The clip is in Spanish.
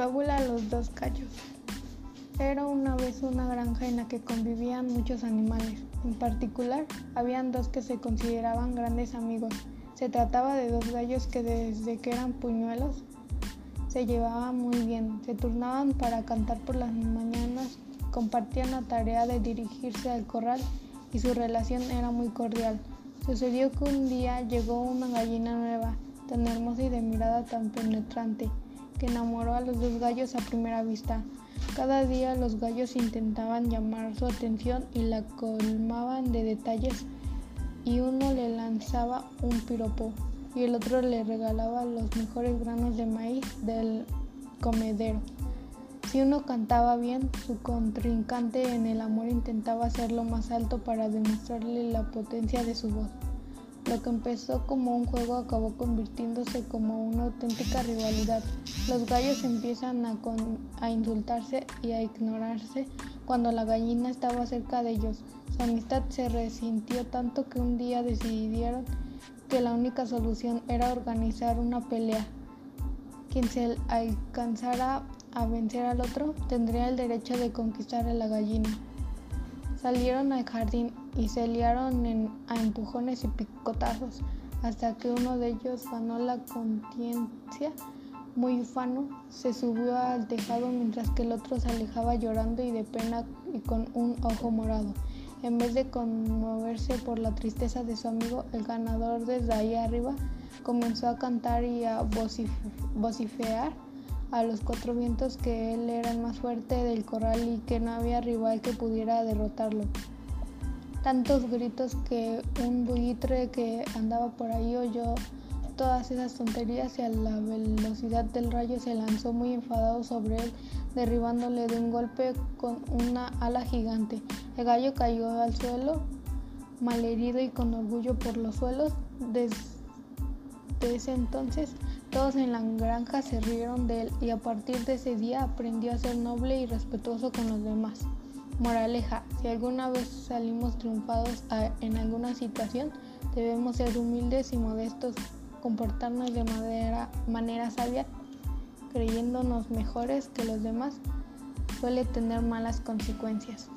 Fábula Los dos gallos. Era una vez una granja en la que convivían muchos animales. En particular, habían dos que se consideraban grandes amigos. Se trataba de dos gallos que desde que eran puñuelos se llevaban muy bien. Se turnaban para cantar por las mañanas, compartían la tarea de dirigirse al corral y su relación era muy cordial. Sucedió que un día llegó una gallina nueva, tan hermosa y de mirada tan penetrante que enamoró a los dos gallos a primera vista. Cada día los gallos intentaban llamar su atención y la colmaban de detalles y uno le lanzaba un piropo y el otro le regalaba los mejores granos de maíz del comedero. Si uno cantaba bien, su contrincante en el amor intentaba hacerlo más alto para demostrarle la potencia de su voz. Lo que empezó como un juego acabó convirtiéndose como una auténtica rivalidad. Los gallos empiezan a, a, insultarse y a ignorarse cuando la gallina estaba cerca de ellos. Su amistad se resintió tanto que un día decidieron que la única solución era organizar una pelea. Quien se alcanzara a vencer al otro tendría el derecho de conquistar a la gallina. Salieron al jardín y se liaron a empujones y picotazos hasta que uno de ellos ganó la conciencia muy ufano, se subió al tejado mientras que el otro se alejaba llorando y de pena y con un ojo morado. En vez de conmoverse por la tristeza de su amigo, el ganador desde ahí arriba comenzó a cantar y a vociferar a los cuatro vientos que él era el más fuerte del corral y que no había rival que pudiera derrotarlo. Tantos gritos que un buitre que andaba por ahí oyó todas esas tonterías y a la velocidad del rayo se lanzó muy enfadado sobre él, derribándole de un golpe con una ala gigante. El gallo cayó al suelo, malherido y con orgullo por los suelos. Desde ese entonces todos en la granja se rieron de él y a partir de ese día aprendió a ser noble y respetuoso con los demás. Moraleja, si alguna vez salimos triunfados en alguna situación, debemos ser humildes y modestos, comportarnos de manera, manera sabia, creyéndonos mejores que los demás, suele tener malas consecuencias.